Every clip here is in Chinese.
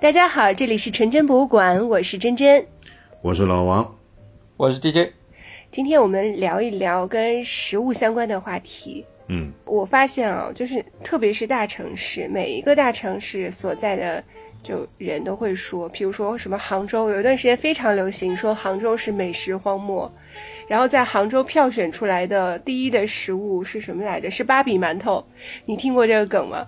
大家好，这里是纯真博物馆，我是真真，我是老王，我是 DJ。今天我们聊一聊跟食物相关的话题。嗯，我发现啊，就是特别是大城市，每一个大城市所在的就人都会说，比如说什么杭州，有一段时间非常流行说杭州是美食荒漠，然后在杭州票选出来的第一的食物是什么来着？是芭比馒头，你听过这个梗吗？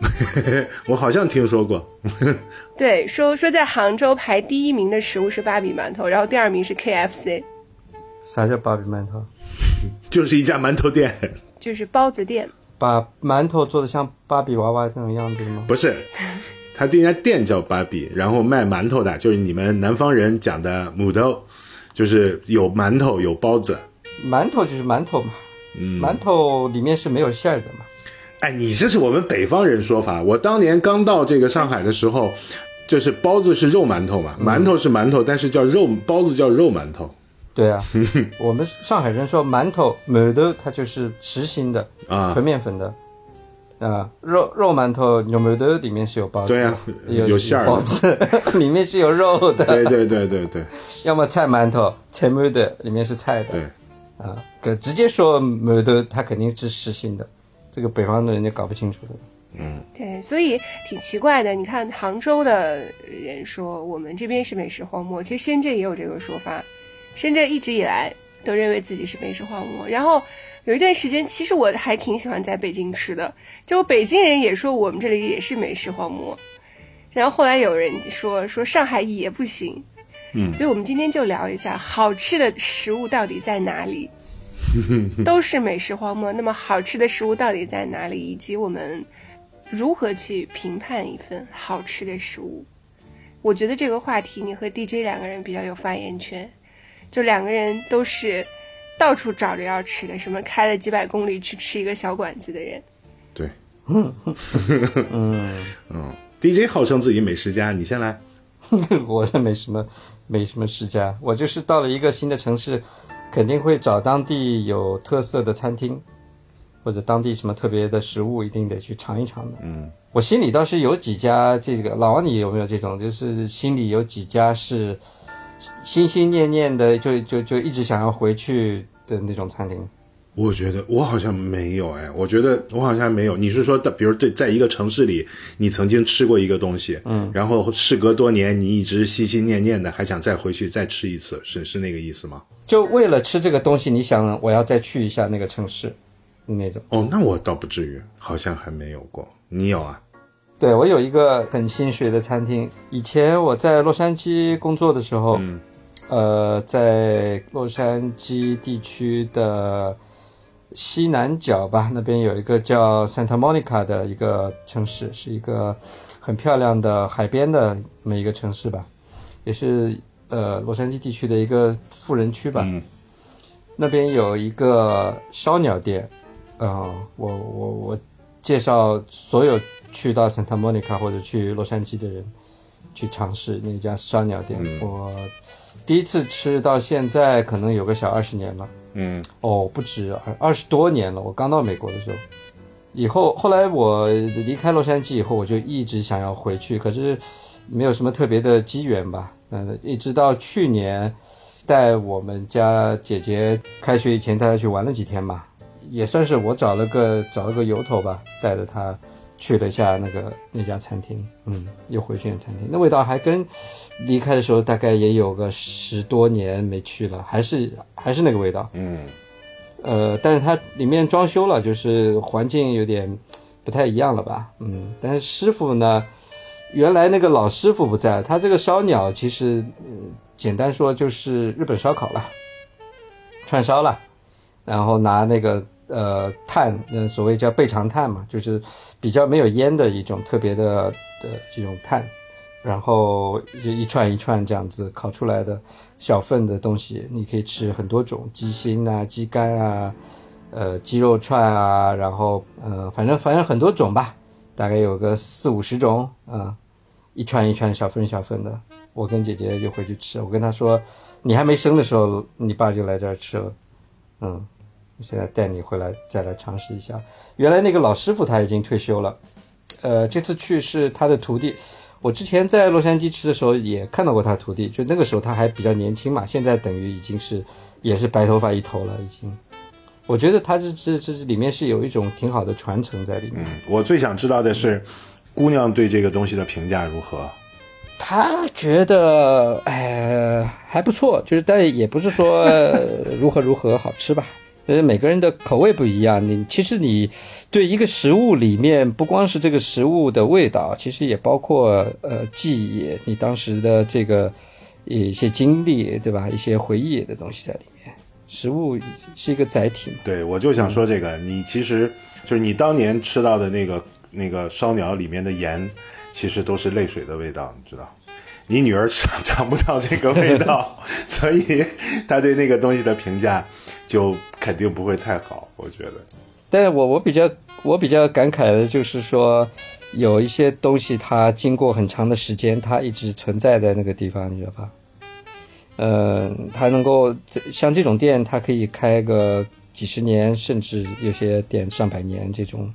我好像听说过。对，说说在杭州排第一名的食物是芭比馒头，然后第二名是 KFC。啥叫芭比馒头？就是一家馒头店，就是包子店。把馒头做的像芭比娃娃那种样子吗？不是，他这家店叫芭比，然后卖馒头的，就是你们南方人讲的母豆，就是有馒头有包子。馒头就是馒头嘛，嗯，馒头里面是没有馅儿的嘛。哎，你这是我们北方人说法。我当年刚到这个上海的时候，就是包子是肉馒头嘛，馒头是馒头，但是叫肉包子叫肉馒头。对啊，我们上海人说馒头馒头，它就是实心的啊纯面粉的啊，肉肉馒头有馒头里面是有包子，对啊有有馅儿的包子 里面是有肉的，对对对对对要么菜馒头菜馒头里面是菜的，对，啊，可直接说馒头，它肯定是实心的，这个北方的人就搞不清楚的。嗯，对，所以挺奇怪的。你看杭州的人说我们这边是美食荒漠，其实深圳也有这个说法。深圳一直以来都认为自己是美食荒漠，然后有一段时间，其实我还挺喜欢在北京吃的，就北京人也说我们这里也是美食荒漠。然后后来有人说说上海也不行，嗯所以我们今天就聊一下好吃的食物到底在哪里。都是美食荒漠，那么好吃的食物到底在哪里？以及我们如何去评判一份好吃的食物？我觉得这个话题你和 DJ 两个人比较有发言权，就两个人都是到处找着要吃的，什么开了几百公里去吃一个小馆子的人。对，嗯，嗯，DJ 号称自己美食家，你先来。我这没什么没什么世家，我就是到了一个新的城市，肯定会找当地有特色的餐厅，或者当地什么特别的食物，一定得去尝一尝的。嗯，我心里倒是有几家，这个老王你有没有这种？就是心里有几家是心心念念的，就就就一直想要回去的那种餐厅。我觉得我好像没有哎，我觉得我好像没有。你是说的，比如对，在一个城市里，你曾经吃过一个东西，嗯，然后事隔多年，你一直心心念念的，还想再回去再吃一次，是是那个意思吗？就为了吃这个东西，你想我要再去一下那个城市，那种。哦，那我倒不至于，好像还没有过。你有啊？对我有一个很心水的餐厅，以前我在洛杉矶工作的时候，嗯呃，在洛杉矶地区的西南角吧，那边有一个叫 Santa Monica 的一个城市，是一个很漂亮的海边的这么一个城市吧，也是呃洛杉矶地区的一个富人区吧。嗯那边有一个烧鸟店，呃，我我我介绍所有去到 Santa Monica 或者去洛杉矶的人去尝试那家烧鸟店。嗯我第一次吃到现在可能有个小二十年了，嗯哦，不止二二十多年了。我刚到美国的时候，以后后来我离开洛杉矶以后，我就一直想要回去，可是没有什么特别的机缘吧。嗯，一直到去年带我们家姐姐开学以前带她去玩了几天吧，也算是我找了个找了个由头吧，带着她去了一下那个那家餐厅，嗯，又回去那餐厅，那味道还跟离开的时候大概也有个十多年没去了，还是还是那个味道。嗯。呃，但是它里面装修了，就是环境有点不太一样了吧，嗯，但是师傅呢，原来那个老师傅不在，他这个烧鸟其实，呃，简单说就是日本烧烤了，串烧了，然后拿那个呃炭，嗯、所谓叫背长炭嘛，就是比较没有烟的一种特别的的这种炭，然后就一串一串这样子烤出来的小份的东西，你可以吃很多种鸡心啊、鸡肝啊、呃鸡肉串啊，然后呃反正反正很多种吧，大概有个四五十种啊、一串一串小份小份的。我跟姐姐就回去吃，我跟她说，你还没生的时候，你爸就来这儿吃了，嗯，现在带你回来再来尝试一下。原来那个老师傅他已经退休了，呃，这次去是他的徒弟。我之前在洛杉矶吃的时候也看到过他徒弟，就那个时候他还比较年轻嘛，现在等于已经是也是白头发一头了，已经。我觉得他这这这里面是有一种挺好的传承在里面。嗯，我最想知道的是，姑娘对这个东西的评价如何？他觉得，哎，还不错，就是但也不是说 如何如何好吃吧。呃，每个人的口味不一样。你其实你对一个食物里面，不光是这个食物的味道，其实也包括呃记忆，你当时的这个一些经历，对吧？一些回忆的东西在里面。食物是一个载体嘛？对，我就想说这个，你其实就是你当年吃到的那个那个烧鸟里面的盐，其实都是泪水的味道，你知道。你女儿尝 尝不到这个味道，所以她对那个东西的评价就肯定不会太好，我觉得。但是我我比较我比较感慨的就是说，有一些东西它经过很长的时间，它一直存在在那个地方，你知道吧？呃，它能够像这种店，它可以开个几十年，甚至有些店上百年，这种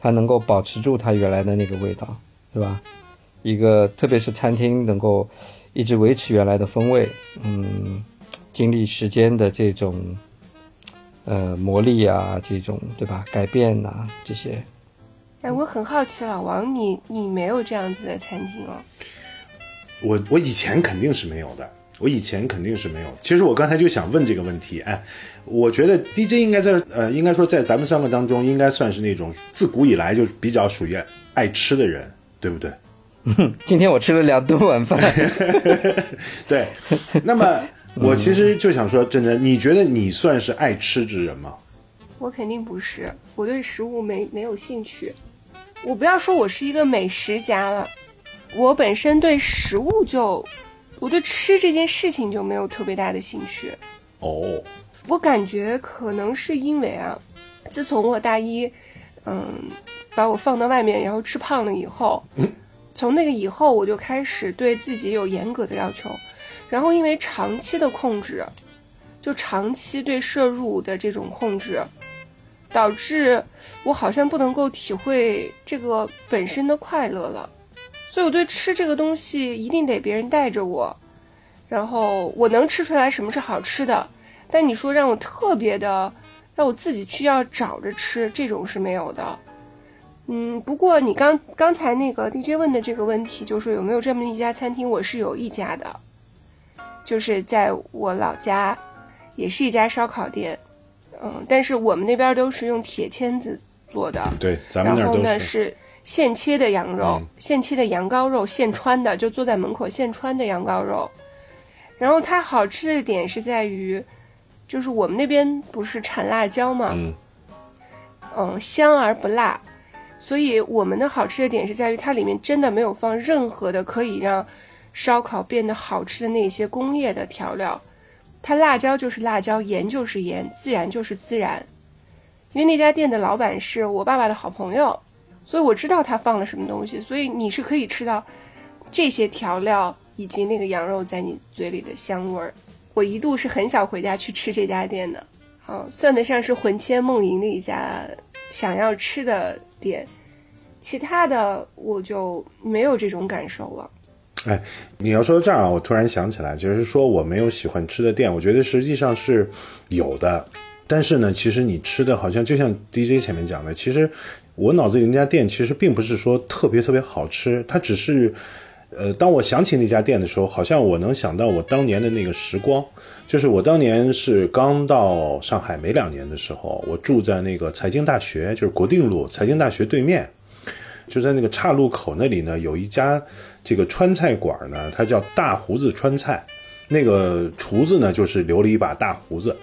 它能够保持住它原来的那个味道，是吧？一个，特别是餐厅能够一直维持原来的风味，嗯，经历时间的这种呃魔力啊，这种对吧？改变呐，这些。哎，我很好奇，老王，你你没有这样子的餐厅哦？我我以前肯定是没有的，我以前肯定是没有。其实我刚才就想问这个问题，哎，我觉得 DJ 应该在呃，应该说在咱们三个当中，应该算是那种自古以来就比较属于爱吃的人，对不对？今天我吃了两顿晚饭。对，那么我其实就想说，真的，你觉得你算是爱吃之人吗？我肯定不是，我对食物没没有兴趣。我不要说我是一个美食家了，我本身对食物就，我对吃这件事情就没有特别大的兴趣。哦，我感觉可能是因为啊，自从我大一，嗯，把我放到外面，然后吃胖了以后。从那个以后，我就开始对自己有严格的要求，然后因为长期的控制，就长期对摄入的这种控制，导致我好像不能够体会这个本身的快乐了，所以我对吃这个东西一定得别人带着我，然后我能吃出来什么是好吃的，但你说让我特别的，让我自己去要找着吃，这种是没有的。嗯，不过你刚刚才那个 DJ 问的这个问题，就是有没有这么一家餐厅？我是有一家的，就是在我老家，也是一家烧烤店。嗯，但是我们那边都是用铁签子做的，对，咱们那然后呢是。现切的羊肉，现切的羊羔肉，现穿的，就坐在门口现穿的羊羔肉。然后它好吃的点是在于，就是我们那边不是产辣椒嘛，嗯，嗯，香而不辣。所以我们的好吃的点是在于它里面真的没有放任何的可以让烧烤变得好吃的那些工业的调料，它辣椒就是辣椒，盐就是盐，自然就是自然。因为那家店的老板是我爸爸的好朋友，所以我知道他放了什么东西，所以你是可以吃到这些调料以及那个羊肉在你嘴里的香味儿。我一度是很想回家去吃这家店的，啊，算得上是魂牵梦萦的一家想要吃的。店，其他的我就没有这种感受了。哎，你要说到这儿啊，我突然想起来，就是说我没有喜欢吃的店，我觉得实际上是有的。但是呢，其实你吃的好像就像 DJ 前面讲的，其实我脑子里那家店其实并不是说特别特别好吃，它只是，呃，当我想起那家店的时候，好像我能想到我当年的那个时光。就是我当年是刚到上海没两年的时候，我住在那个财经大学，就是国定路财经大学对面，就在那个岔路口那里呢，有一家这个川菜馆呢，它叫大胡子川菜，那个厨子呢就是留了一把大胡子，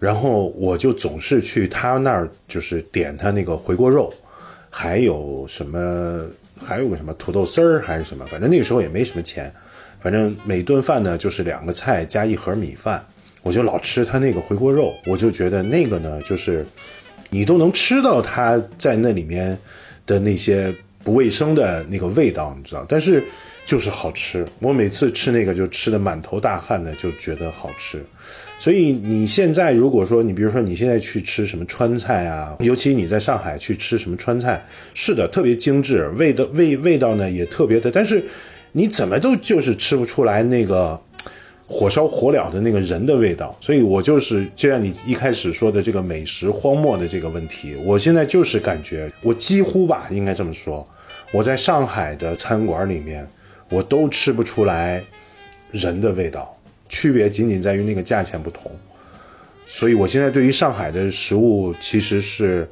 然后我就总是去他那儿，就是点他那个回锅肉，还有什么，还有个什么土豆丝儿还是什么，反正那个时候也没什么钱。反正每顿饭呢就是两个菜加一盒米饭，我就老吃他那个回锅肉，我就觉得那个呢就是，你都能吃到他在那里面的那些不卫生的那个味道，你知道，但是就是好吃。我每次吃那个就吃的满头大汗的，就觉得好吃。所以你现在如果说你比如说你现在去吃什么川菜啊，尤其你在上海去吃什么川菜，是的，特别精致，味道味味道呢也特别的，但是你怎么都就是吃不出来那个火烧火燎的那个人的味道。所以我就是就像你一开始说的这个美食荒漠的这个问题，我现在就是感觉我几乎吧，应该这么说，我在上海的餐馆里面，我都吃不出来人的味道。区别仅仅在于那个价钱不同，所以我现在对于上海的食物其实是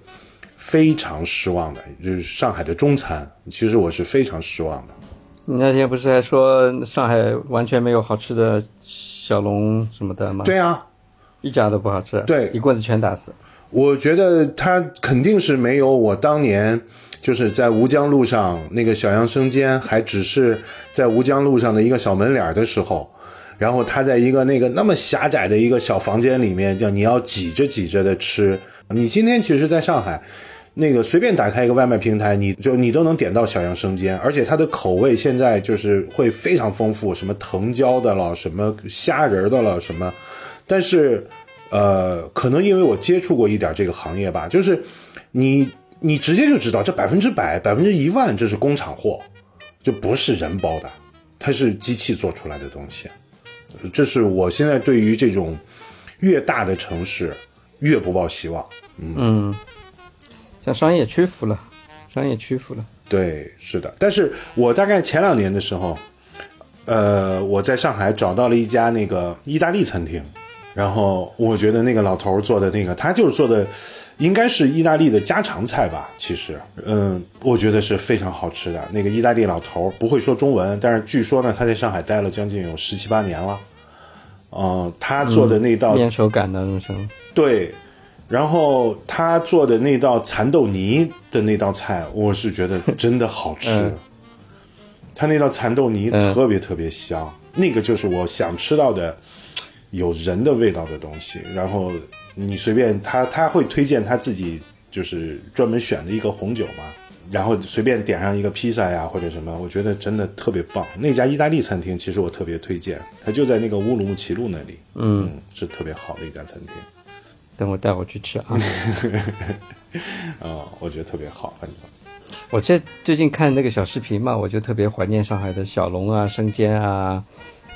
非常失望的，就是上海的中餐，其实我是非常失望的。你那天不是还说上海完全没有好吃的小龙什么的吗？对啊，一家都不好吃，对，一棍子全打死。我觉得他肯定是没有我当年就是在吴江路上那个小杨生煎，还只是在吴江路上的一个小门脸的时候。然后他在一个那个那么狭窄的一个小房间里面，叫你要挤着挤着的吃。你今天其实在上海，那个随便打开一个外卖平台，你就你都能点到小杨生煎，而且它的口味现在就是会非常丰富，什么藤椒的了，什么虾仁的了，什么。但是，呃，可能因为我接触过一点这个行业吧，就是你你直接就知道这百分之百、百分之一万这是工厂货，就不是人包的，它是机器做出来的东西。这是我现在对于这种越大的城市越不抱希望。嗯，向商业屈服了，商业屈服了。对，是的。但是我大概前两年的时候，呃，我在上海找到了一家那个意大利餐厅，然后我觉得那个老头做的那个，他就是做的。应该是意大利的家常菜吧，其实，嗯，我觉得是非常好吃的。那个意大利老头不会说中文，但是据说呢，他在上海待了将近有十七八年了。嗯，他做的那道面手感的那种，对，然后他做的那道蚕豆泥的那道菜，我是觉得真的好吃。他那道蚕豆泥特别特别香，那个就是我想吃到的有人的味道的东西，然后。你随便他他会推荐他自己就是专门选的一个红酒嘛，然后随便点上一个披萨呀或者什么，我觉得真的特别棒。那家意大利餐厅其实我特别推荐，它就在那个乌鲁木齐路那里，嗯，是特别好的一家餐厅。等我带我去吃啊！哦，我觉得特别好，反正。我这最近看那个小视频嘛，我就特别怀念上海的小龙啊、生煎啊、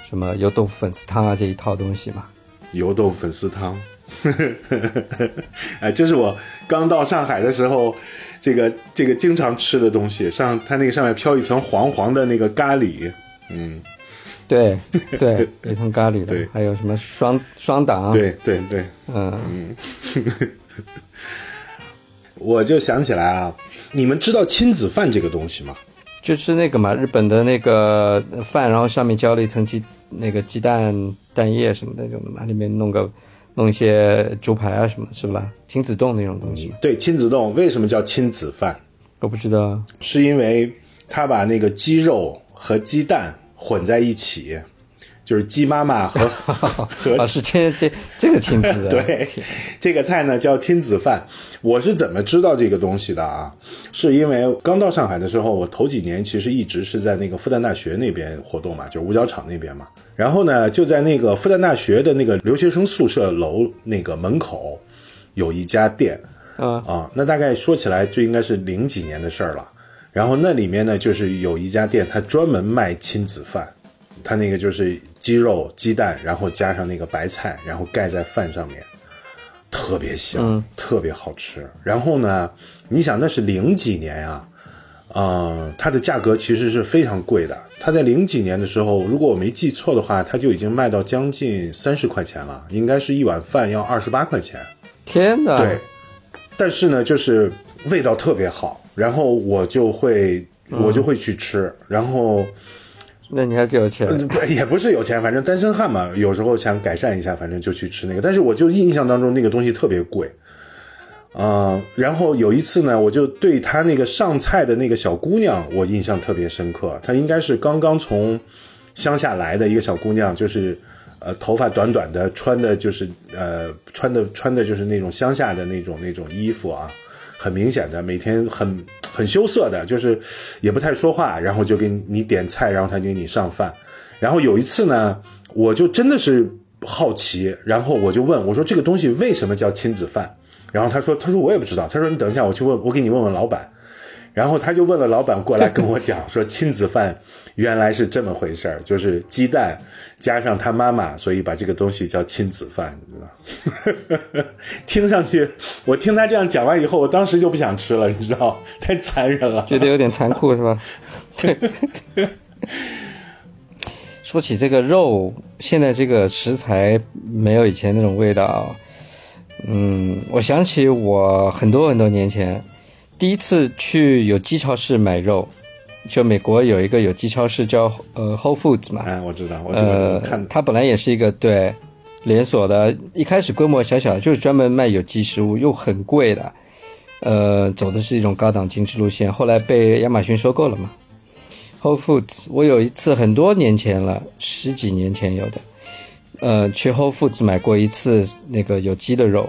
什么油豆腐粉丝汤啊这一套东西嘛。油豆腐粉丝汤。哎，这是我刚到上海的时候，这个这个经常吃的东西。上它那个上面飘一层黄黄的那个咖喱，嗯，对对，一层咖喱的，还有什么双双档，对对对，嗯嗯。我就想起来啊，你们知道亲子饭这个东西吗？就是那个嘛，日本的那个饭，然后上面浇了一层鸡那个鸡蛋蛋液什么那种的嘛，里面弄个。弄一些猪排啊什么，是吧？亲子冻那种东西。对，亲子冻为什么叫亲子饭？我不知道，是因为他把那个鸡肉和鸡蛋混在一起，就是鸡妈妈和 和是这这这个亲子。对，这个菜呢叫亲子饭。我是怎么知道这个东西的啊？是因为刚到上海的时候，我头几年其实一直是在那个复旦大学那边活动嘛，就五角场那边嘛。然后呢，就在那个复旦大学的那个留学生宿舍楼那个门口，有一家店，啊啊，那大概说起来就应该是零几年的事儿了。然后那里面呢，就是有一家店，它专门卖亲子饭，它那个就是鸡肉、鸡蛋，然后加上那个白菜，然后盖在饭上面，特别香，特别好吃。然后呢，你想那是零几年呀。嗯，它的价格其实是非常贵的。它在零几年的时候，如果我没记错的话，它就已经卖到将近三十块钱了，应该是一碗饭要二十八块钱。天哪！对，但是呢，就是味道特别好，然后我就会我就会去吃。然后，那你还挺有钱？也不是有钱，反正单身汉嘛，有时候想改善一下，反正就去吃那个。但是我就印象当中那个东西特别贵。嗯，然后有一次呢，我就对她那个上菜的那个小姑娘，我印象特别深刻。她应该是刚刚从乡下来的一个小姑娘，就是呃头发短短的，穿的就是呃穿的穿的就是那种乡下的那种那种衣服啊，很明显的，每天很很羞涩的，就是也不太说话，然后就给你点菜，然后他给你上饭。然后有一次呢，我就真的是好奇，然后我就问我说这个东西为什么叫亲子饭？然后他说他说我也不知道，他说你等一下我去问，我给你问问老板。然后他就问了老板过来跟我讲 说亲子饭原来是这么回事儿，就是鸡蛋加上他妈妈，所以把这个东西叫亲子饭，你知道？听上去，我听他这样讲完以后，我当时就不想吃了，你知道？太残忍了，觉得有点残酷是吧？对。说起这个肉，现在这个食材没有以前那种味道。嗯，我想起我很多很多年前第一次去有机超市买肉，就美国有一个有机超市叫呃 Whole Foods 嘛。哎，我知道，我呃看它本来也是一个对连锁的，一开始规模小小，就是专门卖有机食物，又很贵的。呃，走的是一种高档精致路线，后来被亚马逊收购了嘛。Whole Foods，我有一次很多年前了，十几年前有的，呃，去 Whole Foods 买过一次那个有机的肉，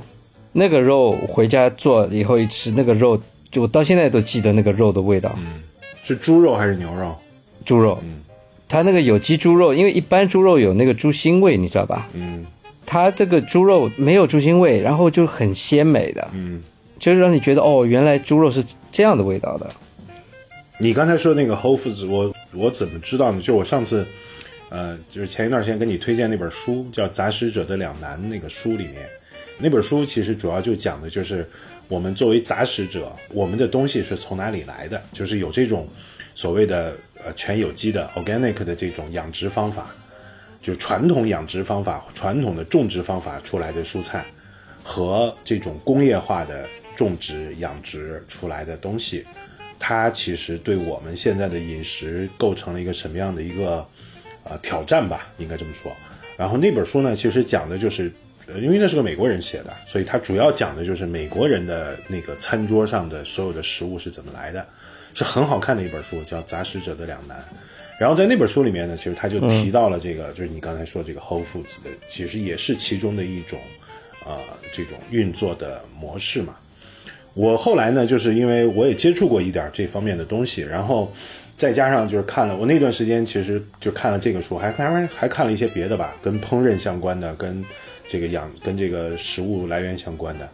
那个肉回家做以后一吃，那个肉就我到现在都记得那个肉的味道，嗯是猪肉还是牛肉？猪肉，嗯它那个有机猪肉，因为一般猪肉有那个猪腥味，你知道吧？嗯它这个猪肉没有猪腥味，然后就很鲜美的，嗯。就是让你觉得哦，原来猪肉是这样的味道的。你刚才说那个 Whole Foods，我我怎么知道呢？就我上次，呃，就是前一段时间跟你推荐那本书，叫《杂食者的两难》那个书里面，那本书其实主要就讲的就是我们作为杂食者，我们的东西是从哪里来的，就是有这种所谓的呃全有机的 organic 的这种养殖方法，就传统养殖方法、传统的种植方法出来的蔬菜，和这种工业化的种植养殖出来的东西。它其实对我们现在的饮食构成了一个什么样的一个呃挑战吧，应该这么说。然后那本书呢，其实讲的就是，呃，因为那是个美国人写的，所以他主要讲的就是美国人的那个餐桌上的所有的食物是怎么来的，是很好看的一本书，叫《杂食者的两难》。然后在那本书里面呢，其实他就提到了这个，就是你刚才说这个 Whole Foods 的，其实也是其中的一种，呃，这种运作的模式嘛。我后来呢，就是因为我也接触过一点这方面的东西，然后再加上就是看了我那段时间，其实就看了这个书，还还还看了一些别的吧，跟烹饪相关的，跟这个养跟这个食物来源相关的。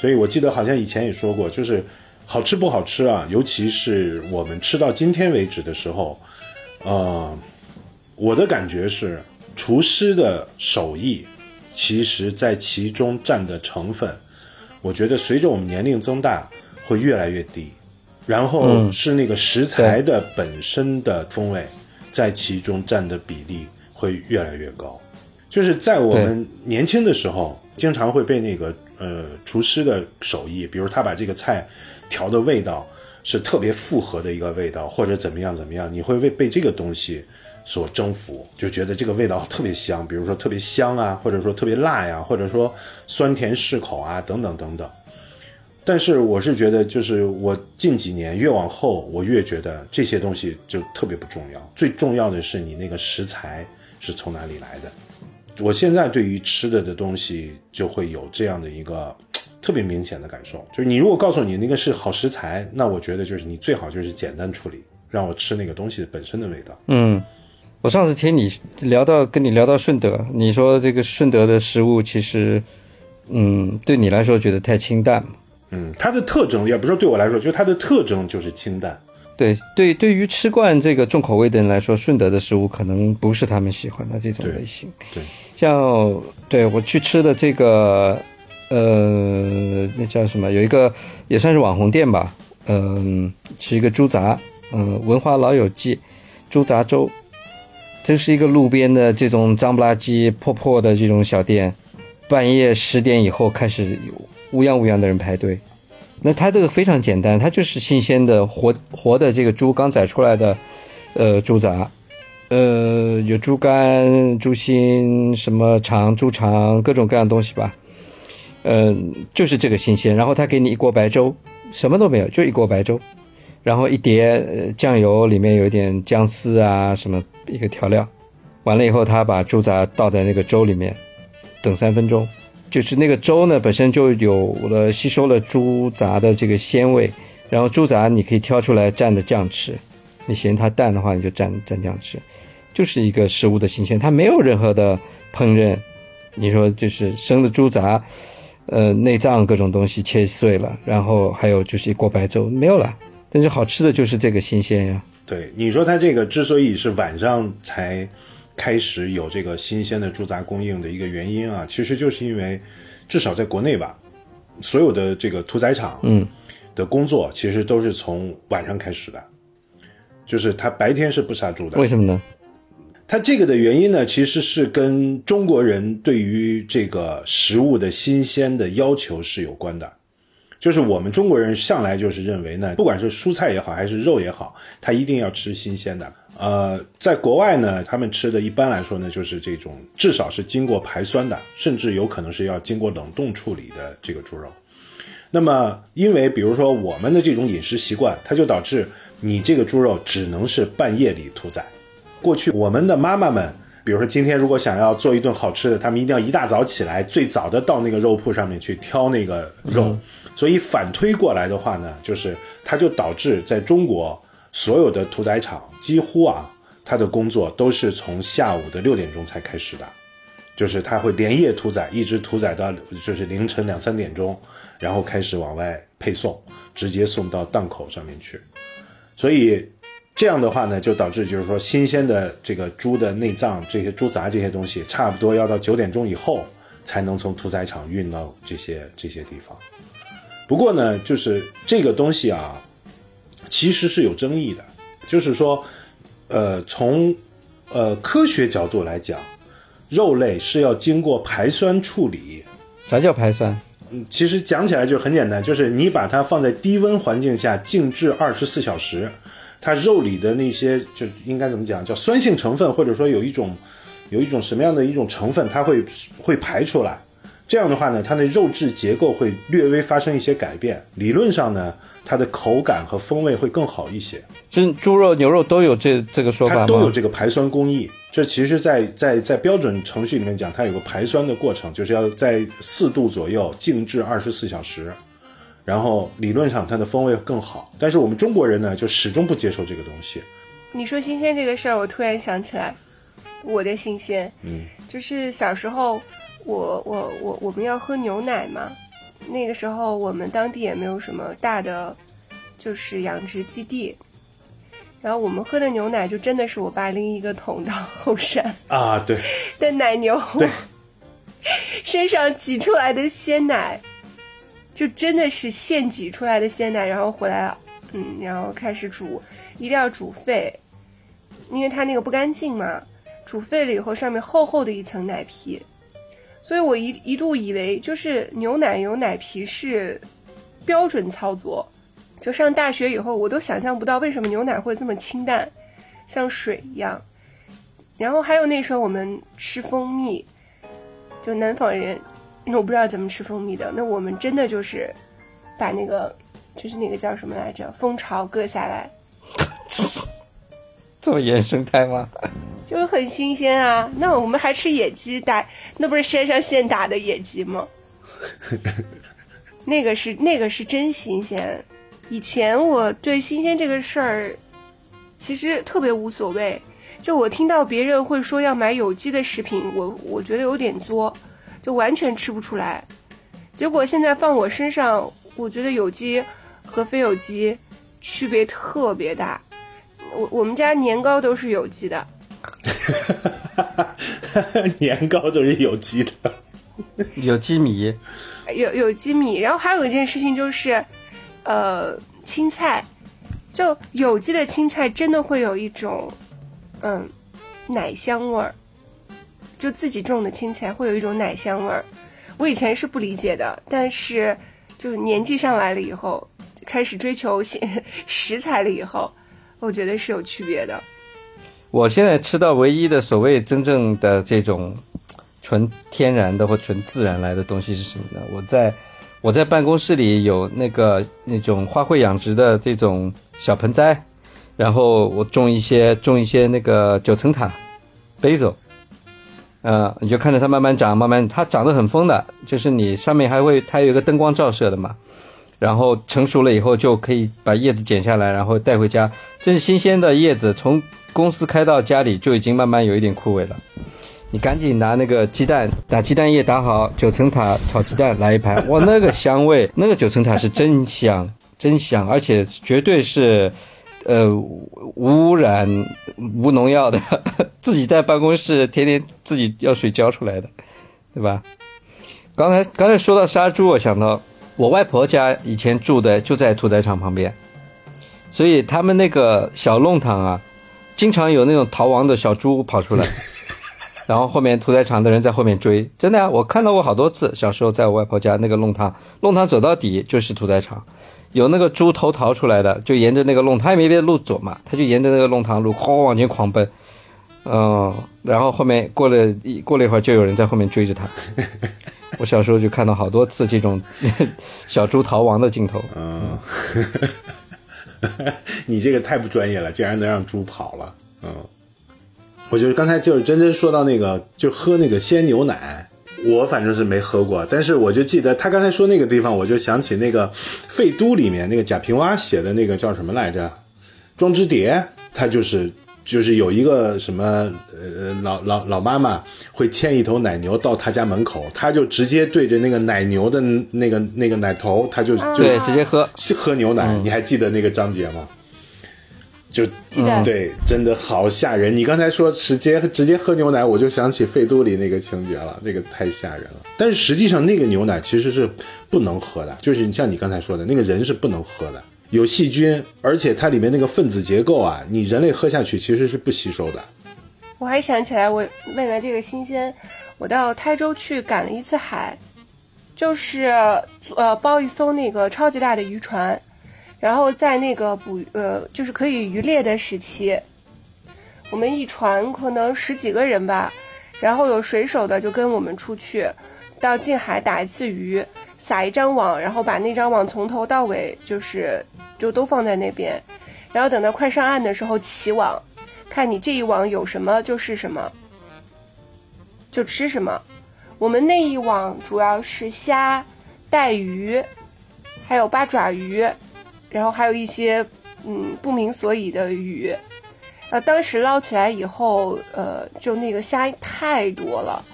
所以我记得好像以前也说过，就是好吃不好吃啊，尤其是我们吃到今天为止的时候，呃，我的感觉是厨师的手艺，其实在其中占的成分。我觉得随着我们年龄增大，会越来越低，然后是那个食材的本身的风味，在其中占的比例会越来越高。就是在我们年轻的时候，经常会被那个呃厨师的手艺，比如他把这个菜调的味道是特别复合的一个味道，或者怎么样怎么样，你会被被这个东西。所征服，就觉得这个味道特别香，比如说特别香啊，或者说特别辣呀，或者说酸甜适口啊，等等等等。但是我是觉得，就是我近几年越往后，我越觉得这些东西就特别不重要，最重要的是你那个食材是从哪里来的。我现在对于吃的的东西就会有这样的一个 特别明显的感受，就是你如果告诉你那个是好食材，那我觉得就是你最好就是简单处理，让我吃那个东西本身的味道。嗯。我上次听你聊到，跟你聊到顺德，你说这个顺德的食物其实，嗯，对你来说觉得太清淡嗯，它的特征也不是说对我来说，就是它的特征就是清淡。对对，对于吃惯这个重口味的人来说，顺德的食物可能不是他们喜欢的这种类型。对，像对我去吃的这个，呃，那叫什么？有一个也算是网红店吧，嗯，是一个猪杂，嗯，文化老友记猪杂粥。这是一个路边的这种脏不拉几、破破的这种小店，半夜十点以后开始乌泱乌泱的人排队。那它这个非常简单，它就是新鲜的活活的这个猪刚宰出来的，呃，猪杂，呃，有猪肝、猪心、什么肠、猪肠，各种各样东西吧。嗯，就是这个新鲜。然后他给你一锅白粥，什么都没有，就一锅白粥。然后一碟酱油，里面有一点姜丝啊，什么一个调料，完了以后他把猪杂倒在那个粥里面，等三分钟，就是那个粥呢本身就有了吸收了猪杂的这个鲜味，然后猪杂你可以挑出来蘸着酱吃，你嫌它淡的话你就蘸蘸酱吃，就是一个食物的新鲜，它没有任何的烹饪。你说就是生的猪杂，呃，内脏各种东西切碎了，然后还有就是一锅白粥没有了，但是好吃的就是这个新鲜呀。对，你说它这个之所以是晚上才开始有这个新鲜的猪杂供应的一个原因啊，其实就是因为至少在国内吧，所有的这个屠宰场嗯的工作其实都是从晚上开始的，就是他白天是不杀猪的。为什么呢？它这个的原因呢，其实是跟中国人对于这个食物的新鲜的要求是有关的。就是我们中国人向来就是认为呢，不管是蔬菜也好，还是肉也好，它一定要吃新鲜的。呃，在国外呢，他们吃的一般来说呢，就是这种至少是经过排酸的，甚至有可能是要经过冷冻处理的这个猪肉。那么，因为比如说我们的这种饮食习惯，它就导致你这个猪肉只能是半夜里屠宰。过去我们的妈妈们，比如说今天如果想要做一顿好吃的，他们一定要一大早起来，最早的到那个肉铺上面去挑那个肉。所以反推过来的话呢，就是它就导致在中国所有的屠宰场几乎啊，它的工作都是从下午的六点钟才开始的，就是它会连夜屠宰，一直屠宰到就是凌晨两三点钟，然后开始往外配送，直接送到档口上面去。所以。这样的话呢，就导致就是说，新鲜的这个猪的内脏、这些猪杂这些东西，差不多要到九点钟以后才能从屠宰场运到这些这些地方。不过呢，就是这个东西啊，其实是有争议的。就是说，呃，从呃科学角度来讲，肉类是要经过排酸处理。啥叫排酸？嗯，其实讲起来就很简单，就是你把它放在低温环境下静置二十四小时。它肉里的那些就应该怎么讲，叫酸性成分，或者说有一种，有一种什么样的一种成分，它会会排出来。这样的话呢，它的肉质结构会略微发生一些改变。理论上呢，它的口感和风味会更好一些。就是猪肉、牛肉都有这这个说法它都有这个排酸工艺。这其实，在在在标准程序里面讲，它有个排酸的过程，就是要在四度左右静置二十四小时。然后理论上它的风味更好，但是我们中国人呢就始终不接受这个东西。你说新鲜这个事儿，我突然想起来，我的新鲜，嗯，就是小时候我我我我们要喝牛奶嘛，那个时候我们当地也没有什么大的就是养殖基地，然后我们喝的牛奶就真的是我爸拎一个桶到后山啊，对，的奶牛，对，身上挤出来的鲜奶。就真的是现挤出来的鲜奶，然后回来，嗯，然后开始煮，一定要煮沸，因为它那个不干净嘛。煮沸了以后，上面厚厚的一层奶皮，所以我一一度以为就是牛奶有奶皮是标准操作。就上大学以后，我都想象不到为什么牛奶会这么清淡，像水一样。然后还有那时候我们吃蜂蜜，就南方人。那我不知道怎么吃蜂蜜的。那我们真的就是把那个，就是那个叫什么来着，蜂巢割下来，这么原生态吗？就很新鲜啊。那我们还吃野鸡打，那不是山上现打的野鸡吗？那个是那个是真新鲜。以前我对新鲜这个事儿其实特别无所谓。就我听到别人会说要买有机的食品，我我觉得有点作。就完全吃不出来，结果现在放我身上，我觉得有机和非有机区别特别大。我我们家年糕都是有机的，年糕都是有机的，有机米，有有机米。然后还有一件事情就是，呃，青菜，就有机的青菜真的会有一种，嗯，奶香味儿。就自己种的青菜会有一种奶香味儿，我以前是不理解的，但是就年纪上来了以后，开始追求 食材了以后，我觉得是有区别的。我现在吃到唯一的所谓真正的这种纯天然的或纯自然来的东西是什么呢？我在我在办公室里有那个那种花卉养殖的这种小盆栽，然后我种一些种一些那个九层塔，basil。呃，你就看着它慢慢长，慢慢它长得很疯的，就是你上面还会它有一个灯光照射的嘛，然后成熟了以后就可以把叶子剪下来，然后带回家。这是新鲜的叶子，从公司开到家里就已经慢慢有一点枯萎了。你赶紧拿那个鸡蛋打鸡蛋液打好，九层塔炒鸡蛋来一盘，哇，那个香味，那个九层塔是真香，真香，而且绝对是，呃，无污染、无农药的，自己在办公室天天自己要水浇出来的，对吧？刚才刚才说到杀猪，我想到我外婆家以前住的就在屠宰场旁边，所以他们那个小弄堂啊，经常有那种逃亡的小猪跑出来。然后后面屠宰场的人在后面追，真的呀，我看到过好多次。小时候在我外婆家那个弄堂，弄堂走到底就是屠宰场，有那个猪头逃出来的，就沿着那个弄堂也没别的路走嘛，他就沿着那个弄堂路哐往前狂奔，嗯，然后后面过了一过了一会儿，就有人在后面追着他。我小时候就看到好多次这种 小猪逃亡的镜头。嗯，你这个太不专业了，竟然能让猪跑了。嗯。我就是刚才就是真真说到那个，就喝那个鲜牛奶，我反正是没喝过，但是我就记得他刚才说那个地方，我就想起那个《废都》里面那个贾平凹写的那个叫什么来着，《庄之蝶》，他就是就是有一个什么呃老老老妈妈会牵一头奶牛到他家门口，他就直接对着那个奶牛的那个那个奶头，他就就对直接喝喝牛奶，你还记得那个章节吗？就对，真的好吓人。你刚才说直接直接喝牛奶，我就想起《废都》里那个情节了，这个太吓人了。但是实际上那个牛奶其实是不能喝的，就是像你刚才说的那个人是不能喝的，有细菌，而且它里面那个分子结构啊，你人类喝下去其实是不吸收的。我还想起来，我为了这个新鲜，我到台州去赶了一次海，就是呃包一艘那个超级大的渔船。然后在那个捕呃，就是可以渔猎的时期，我们一船可能十几个人吧，然后有水手的就跟我们出去，到近海打一次鱼，撒一张网，然后把那张网从头到尾就是就都放在那边，然后等到快上岸的时候起网，看你这一网有什么就是什么，就吃什么。我们那一网主要是虾、带鱼，还有八爪鱼。然后还有一些嗯不明所以的鱼，啊，当时捞起来以后，呃，就那个虾太多了，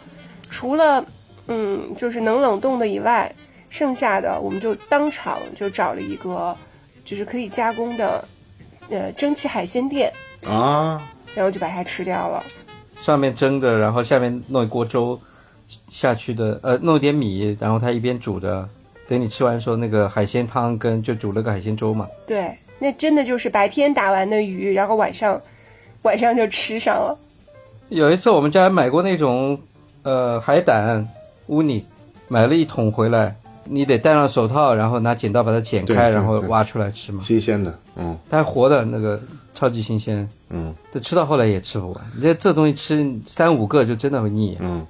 除了嗯就是能冷冻的以外，剩下的我们就当场就找了一个就是可以加工的呃蒸汽海鲜店啊，然后就把它吃掉了。上面蒸的，然后下面弄一锅粥下去的，呃，弄点米，然后它一边煮着。等你吃完的时候，那个海鲜汤跟就煮了个海鲜粥嘛。对，那真的就是白天打完的鱼，然后晚上，晚上就吃上了。有一次我们家买过那种，呃，海胆乌尼，买了一桶回来，你得戴上手套，然后拿剪刀把它剪开，然后挖出来吃嘛。新鲜的，嗯，它活的那个超级新鲜，嗯，这吃到后来也吃不完。你这这东西吃三五个就真的会腻，嗯，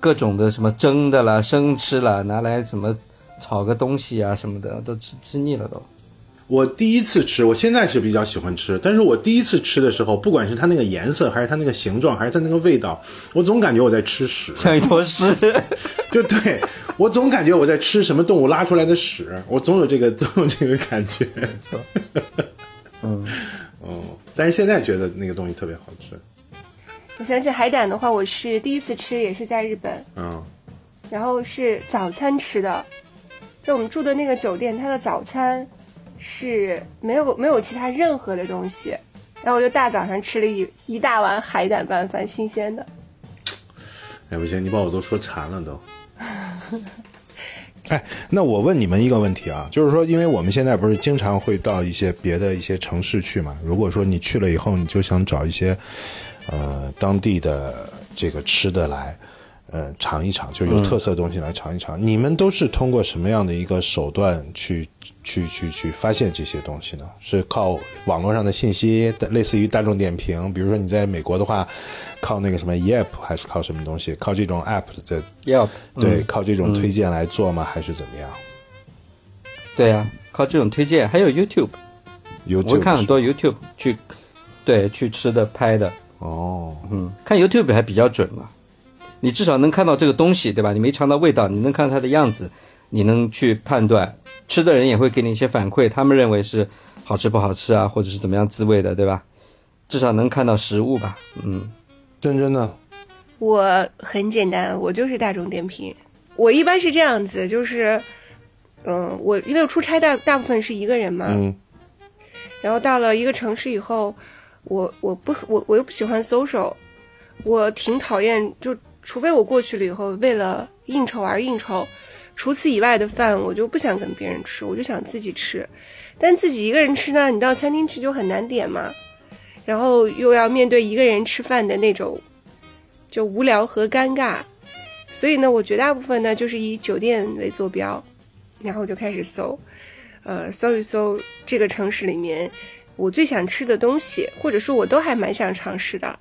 各种的什么蒸的啦、生吃啦，拿来什么。炒个东西啊什么的都吃吃腻了都。我第一次吃，我现在是比较喜欢吃，但是我第一次吃的时候，不管是它那个颜色，还是它那个形状，还是它那个味道，我总感觉我在吃屎，像一坨屎。就对我总感觉我在吃什么动物拉出来的屎，我总有这个总有这个感觉。嗯 哦，但是现在觉得那个东西特别好吃。我想起海胆的话，我是第一次吃也是在日本，嗯，然后是早餐吃的。就我们住的那个酒店，它的早餐是没有没有其他任何的东西，然后我就大早上吃了一一大碗海胆拌饭，新鲜的。哎，不行，你把我都说馋了都。哎，那我问你们一个问题啊，就是说，因为我们现在不是经常会到一些别的一些城市去嘛？如果说你去了以后，你就想找一些呃当地的这个吃的来。呃，尝一尝，就有特色的东西来尝一尝。你们都是通过什么样的一个手段去去去去发现这些东西呢？是靠网络上的信息，类似于大众点评，比如说你在美国的话，靠那个什么 Yelp，还是靠什么东西？靠这种 App 的 Yelp，对，靠这种推荐来做吗？还是怎么样？对呀，靠这种推荐，还有 YouTube，我看很多 YouTube 去，对，去吃的拍的。哦，嗯，看 YouTube 还比较准嘛。你至少能看到这个东西，对吧？你没尝到味道，你能看到它的样子，你能去判断。吃的人也会给你一些反馈，他们认为是好吃不好吃啊，或者是怎么样滋味的，对吧？至少能看到食物吧。嗯，真真的？我很简单，我就是大众点评。我一般是这样子，就是，嗯，我因为出差大大部分是一个人嘛，嗯然后到了一个城市以后，我我不我我又不喜欢 social，我挺讨厌就除非我过去了以后为了应酬而应酬，除此以外的饭我就不想跟别人吃，我就想自己吃。但自己一个人吃呢，你到餐厅去就很难点嘛，然后又要面对一个人吃饭的那种就无聊和尴尬，所以呢，我绝大部分呢就是以酒店为坐标，然后就开始搜。呃，搜一搜这个城市里面我最想吃的东西，或者说我都还蛮想尝试的。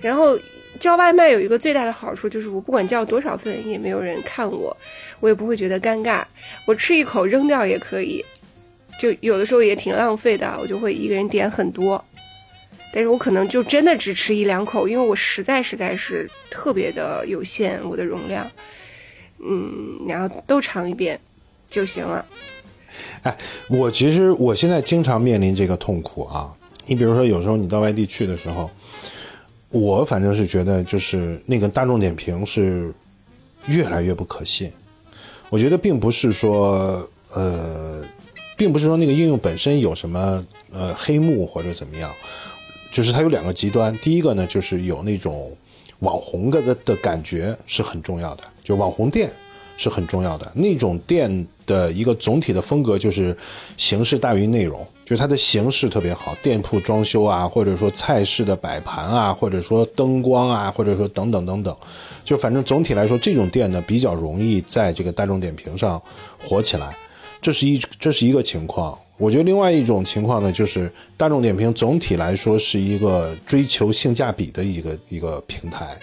然后叫外卖有一个最大的好处就是，我不管叫多少份，也没有人看我，我也不会觉得尴尬。我吃一口扔掉也可以，就有的时候也挺浪费的，我就会一个人点很多。但是我可能就真的只吃一两口，因为我实在实在是特别的有限，我的容量。嗯，然后都尝一遍就行了。哎我其实我现在经常面临这个痛苦啊。你比如说，有时候你到外地去的时候，我反正是觉得就是那个大众点评是越来越不可信。我觉得并不是说呃，并不是说那个应用本身有什么呃黑幕或者怎么样，就是它有两个极端。第一个呢，就是有那种网红的的感觉是很重要的，就网红店是很重要的。那种店的一个总体的风格就是形式大于内容，就是它的形式特别好，店铺装修啊，或者说菜式的摆盘啊，或者说灯光啊，或者说等等等等，就反正总体来说，这种店呢比较容易在这个大众点评上火起来，这是一这是一个情况。我觉得另外一种情况呢，就是大众点评总体来说是一个追求性价比的一个一个平台。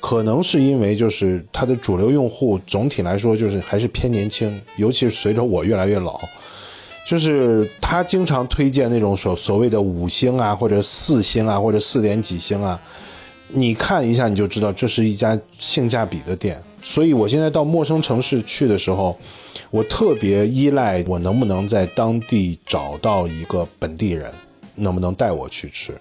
可能是因为就是它的主流用户总体来说就是还是偏年轻，尤其是随着我越来越老，就是他经常推荐那种所所谓的五星啊，或者四星啊，或者四点几星啊，你看一下你就知道这是一家性价比的店。所以我现在到陌生城市去的时候，我特别依赖我能不能在当地找到一个本地人，能不能带我去吃。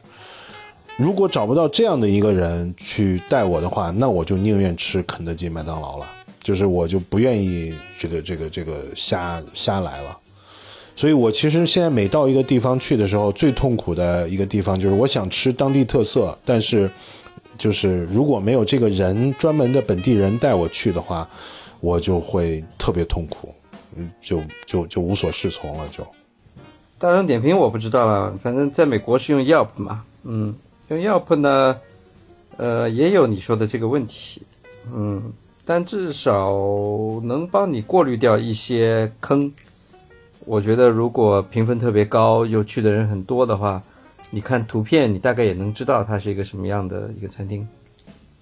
如果找不到这样的一个人去带我的话，那我就宁愿吃肯德基、麦当劳了。就是我就不愿意这个这个这个瞎瞎来了。所以我其实现在每到一个地方去的时候，最痛苦的一个地方就是我想吃当地特色，但是就是如果没有这个人专门的本地人带我去的话，我就会特别痛苦，嗯，就就就无所适从了，就。大众点评我不知道了，反正在美国是用 Yelp 嘛，嗯。用 Yelp 呢，呃，也有你说的这个问题，嗯，但至少能帮你过滤掉一些坑。我觉得如果评分特别高，又去的人很多的话，你看图片，你大概也能知道它是一个什么样的一个餐厅。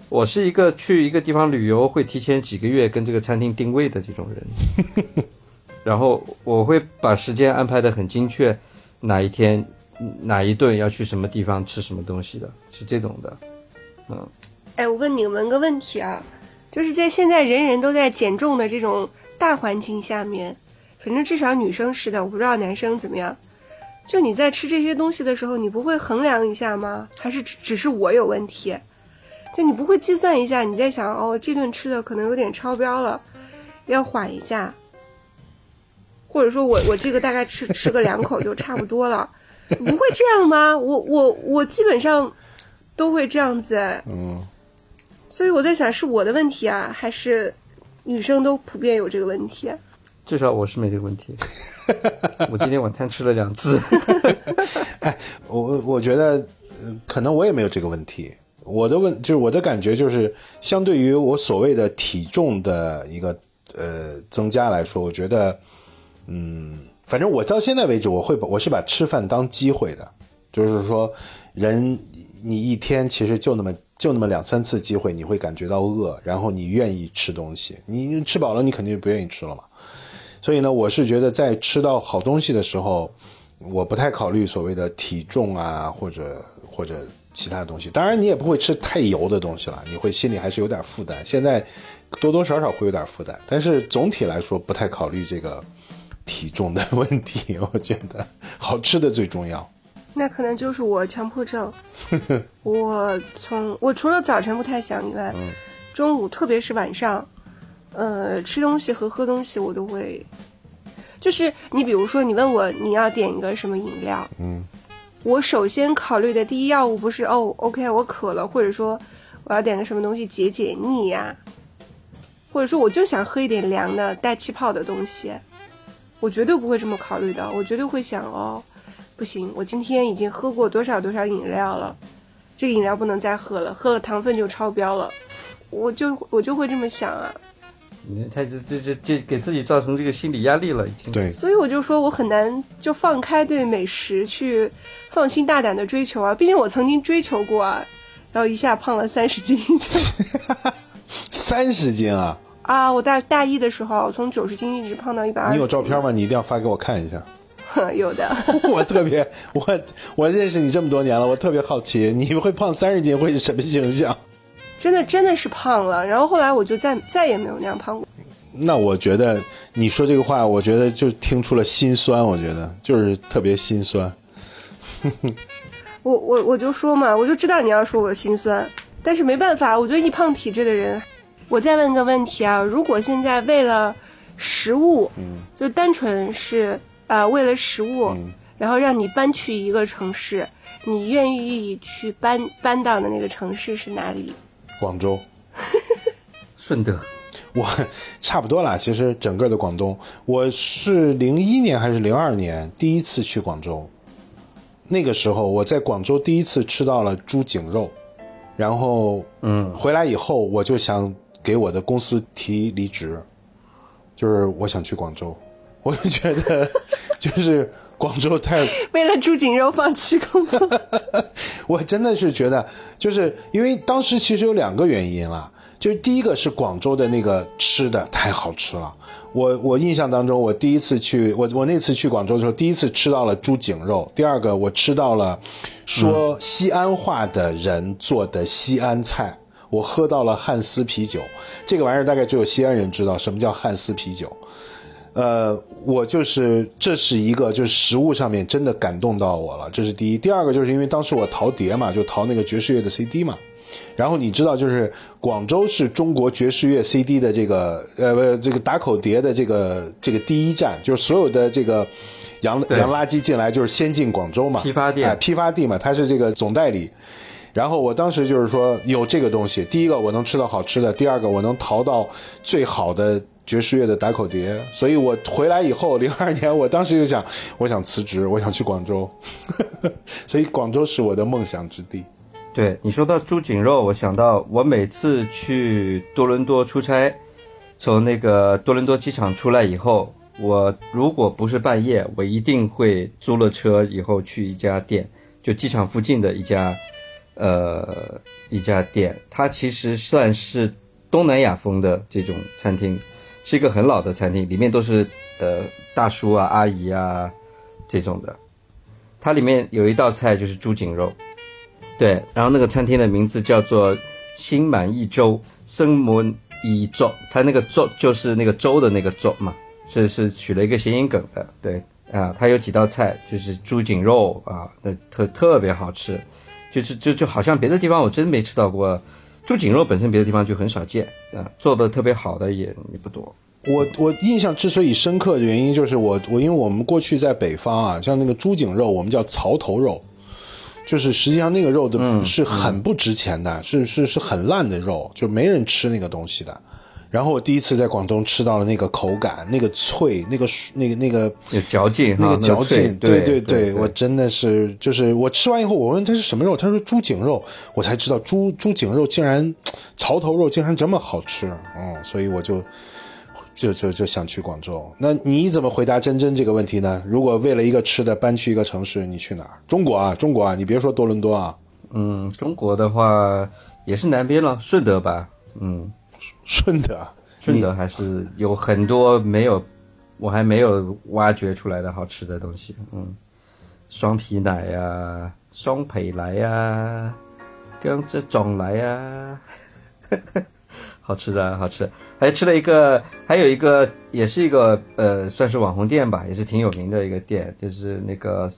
我是一个去一个地方旅游会提前几个月跟这个餐厅定位的这种人，然后我会把时间安排的很精确，哪一天。哪一顿要去什么地方吃什么东西的，是这种的，嗯。哎，我问你们个问题啊，就是在现在人人都在减重的这种大环境下面，反正至少女生是的，我不知道男生怎么样。就你在吃这些东西的时候，你不会衡量一下吗？还是只只是我有问题？就你不会计算一下？你在想，哦，这顿吃的可能有点超标了，要缓一下，或者说我我这个大概吃吃个两口就差不多了。不会这样吗？我我我基本上都会这样子，嗯，所以我在想是我的问题啊，还是女生都普遍有这个问题？至少我是没这个问题。我今天晚餐吃了两次。哎，我我觉得可能我也没有这个问题。我的问就是我的感觉就是，相对于我所谓的体重的一个呃增加来说，我觉得嗯。反正我到现在为止，我会把我是把吃饭当机会的，就是说，人你一天其实就那么就那么两三次机会，你会感觉到饿，然后你愿意吃东西，你吃饱了，你肯定就不愿意吃了嘛。所以呢，我是觉得在吃到好东西的时候，我不太考虑所谓的体重啊，或者或者其他东西。当然，你也不会吃太油的东西了，你会心里还是有点负担。现在多多少少会有点负担，但是总体来说不太考虑这个体重的 问题。我觉得好吃的最重要。那可能就是我强迫症。我从我除了早晨不太想以外，中午特别是晚上，呃，吃东西和喝东西我都会，就是你比如说你问我你要点一个什么饮料，嗯，我首先考虑的第一要务不是哦，OK，我渴了，或者说我要点个什么东西解解腻呀，或者说我就想喝一点凉的带气泡的东西，我绝对不会这么考虑的，我绝对会想哦。不行，我今天已经喝过多少多少饮料了，这个饮料不能再喝了，喝了糖分就超标了，我就我就会这么想啊。你看他这这这这给自己造成这个心理压力了，已经。对，所以我就说我很难就放开对美食去放心大胆的追求啊，毕竟我曾经追求过啊，然后一下胖了三十斤。三十斤啊！啊，我大大一的时候从九十斤一直胖到一百二。你有照片吗？你一定要发给我看一下。有的，我特别我我认识你这么多年了，我特别好奇你会胖三十斤会是什么形象？真的真的是胖了，然后后来我就再再也没有那样胖过。那我觉得你说这个话，我觉得就听出了心酸，我觉得就是特别心酸。我我我就说嘛，我就知道你要说我心酸，但是没办法，我觉得易胖体质的人。我再问个问题啊，如果现在为了食物，嗯，就单纯是。呃，为了食物，嗯然后让你搬去一个城市，你愿意去搬搬到的那个城市是哪里？广州，顺德，我差不多啦。其实整个的广东，我是零一年还是零二年第一次去广州，那个时候我在广州第一次吃到了猪颈肉，然后嗯，回来以后我就想给我的公司提离职，就是我想去广州。我就觉得，就是广州太 为了猪颈肉放弃工作。我真的是觉得，就是因为当时其实有两个原因了，就是第一个是广州的那个吃的太好吃了。我我印象当中，我第一次去，我我那次去广州的时候，第一次吃到了猪颈肉。第二个，我吃到了说西安话的人做的西安菜。我喝到了汉斯啤酒，这个玩意儿大概只有西安人知道什么叫汉斯啤酒。呃，我就是这是一个，就是食物上面真的感动到我了，这是第一。第二个就是因为当时我淘碟嘛，就淘那个爵士乐的 CD 嘛。然后你知道，就是广州是中国爵士乐 CD 的这个呃不这个打口碟的这个这个第一站，就是所有的这个洋洋垃圾进来就是先进广州嘛，批发店，批发地嘛，它是这个总代理。然后我当时就是说有这个东西，第一个我能吃到好吃的，第二个我能淘到最好的。爵士乐的打口碟，所以我回来以后，零二年，我当时就想，我想辞职，我想去广州，所以广州是我的梦想之地。对你说到猪颈肉，我想到我每次去多伦多出差，从那个多伦多机场出来以后，我如果不是半夜，我一定会租了车以后去一家店，就机场附近的一家，呃，一家店，它其实算是东南亚风的这种餐厅。是一个很老的餐厅，里面都是呃大叔啊、阿姨啊这种的。它里面有一道菜就是猪颈肉，对，然后那个餐厅的名字叫做心满意粥生门一粥，它那个粥就是那个粥的那个粥嘛，是是取了一个谐音梗的，对啊，它有几道菜就是猪颈肉啊，那特特别好吃，就是就就好像别的地方我真没吃到过。猪颈肉本身别的地方就很少见啊，做的特别好的也也不多。我我印象之所以深刻的原因就是我我因为我们过去在北方啊，像那个猪颈肉，我们叫槽头肉，就是实际上那个肉的是很不值钱的，是是是很烂的肉，就没人吃那个东西的。然后我第一次在广东吃到了那个口感，那个脆，那个那个那个有嚼劲，那个嚼劲，对对对，我真的是就是我吃完以后，我问他是什么肉，他说猪颈肉，我才知道猪猪颈肉竟然槽头肉竟然这么好吃，嗯，所以我就就就就想去广州。那你怎么回答真真这个问题呢？如果为了一个吃的搬去一个城市，你去哪儿？中国啊，中国啊，你别说多伦多啊，嗯，中国的话也是南边了，顺德吧，嗯。顺德，顺德还是有很多没有，我还没有挖掘出来的好吃的东西。嗯，双皮奶呀，双皮奶呀，跟这种来呀，好吃的，好吃。还吃了一个，还有一个也是一个呃，算是网红店吧，也是挺有名的一个店，就是那个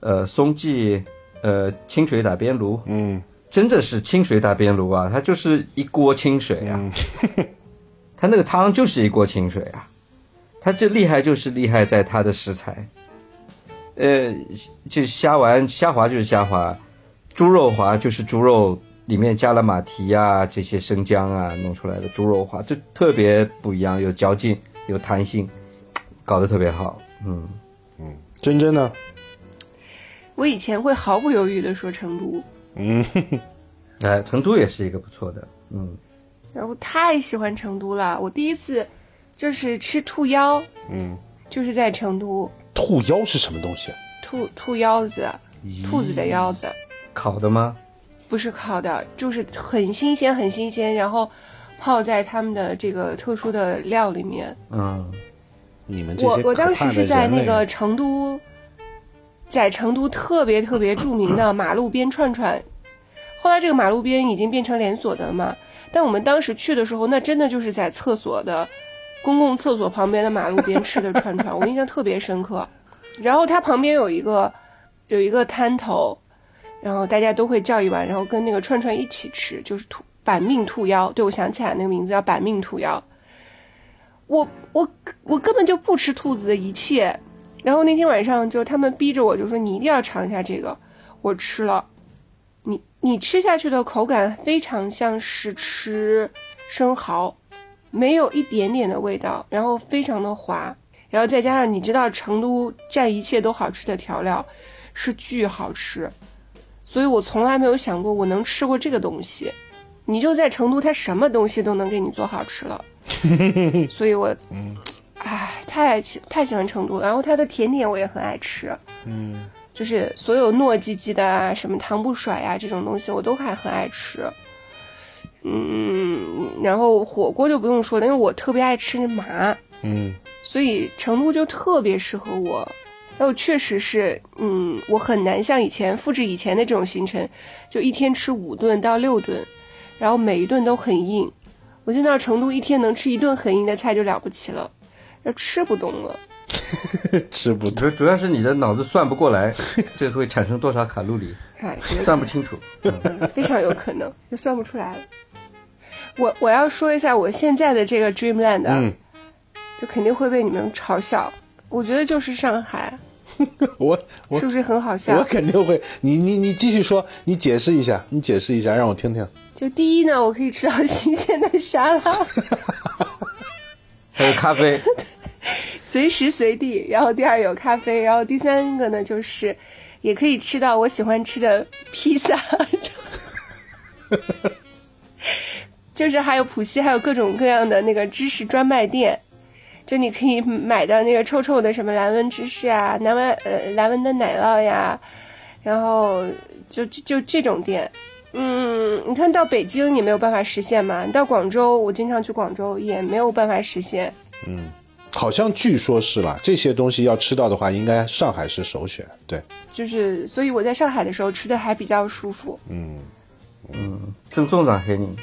呃松记呃清水打边炉，嗯，真的是清水打边炉啊，它就是一锅清水啊，它那个汤就是一锅清水啊，它这厉害就是厉害在它的食材，呃，就虾丸虾滑就是虾滑，猪肉滑就是猪肉。里面加了马蹄啊，这些生姜啊，弄出来的猪肉滑就特别不一样，有嚼劲，有弹性，搞得特别好。嗯嗯，真真呢？我以前会毫不犹豫的说成都。嗯，哎，成都也是一个不错的。嗯，然后太喜欢成都了。我第一次就是吃兔腰，嗯，就是在成都。兔腰是什么东西？兔兔腰子，兔子的腰子，烤的吗？不是烤的，就是很新鲜，很新鲜，然后泡在他们的这个特殊的料里面。嗯，你们这我我当时是在那个成都，在成都特别特别著名的马路边串串。后来这个马路边已经变成连锁的了嘛，但我们当时去的时候，那真的就是在厕所的公共厕所旁边的马路边吃的串串，我印象特别深刻。然后它旁边有一个有一个摊头。然后大家都会叫一碗，然后跟那个串串一起吃，就是兔板命兔腰。对，我想起来那个名字叫板命兔腰。我我我根本就不吃兔子的一切，然后那天晚上就他们逼着我，就说你一定要尝一下这个。我吃了，你你吃下去的口感非常像是吃生蚝，没有一点点的味道，然后非常的滑，然后再加上你知道成都蘸一切都好吃的调料，是巨好吃。所以我从来没有想过我能吃过这个东西，你就在成都，他什么东西都能给你做好吃了。所以我，嗯，唉，太喜太喜欢成都了。然后它的甜点我也很爱吃，嗯，就是所有糯叽叽的啊，什么糖不甩呀这种东西，我都还很爱吃。嗯，然后火锅就不用说了，因为我特别爱吃麻，嗯，所以成都就特别适合我。然后确实是，嗯，我很难像以前复制以前的这种行程，就一天吃五顿到六顿，然后每一顿都很硬。我现在到成都一天能吃一顿很硬的菜就了不起了，要吃不动了。吃不动，主要是你的脑子算不过来，这会产生多少卡路里？哎，算不清楚，非常有可能就算不出来了。我我要说一下我现在的这个 Dreamland，嗯，就肯定会被你们嘲笑。我觉得就是上海，我我是不是很好笑？我肯定会。你你你继续说，你解释一下，你解释一下，让我听听。就第一呢，我可以吃到新鲜的沙拉，还有咖啡，随时随地。然后第二有咖啡，然后第三个呢，就是也可以吃到我喜欢吃的披萨，就是还有浦西还有各种各样的那个芝士专卖店。就你可以买到那个臭臭的什么蓝纹芝士啊，蓝纹呃蓝纹的奶酪呀，然后就就这种店，嗯，你看到北京也没有办法实现嘛，到广州，我经常去广州也没有办法实现。嗯，好像据说是吧？这些东西要吃到的话，应该上海是首选。对，就是所以我在上海的时候吃的还比较舒服。嗯嗯，正宗上海人，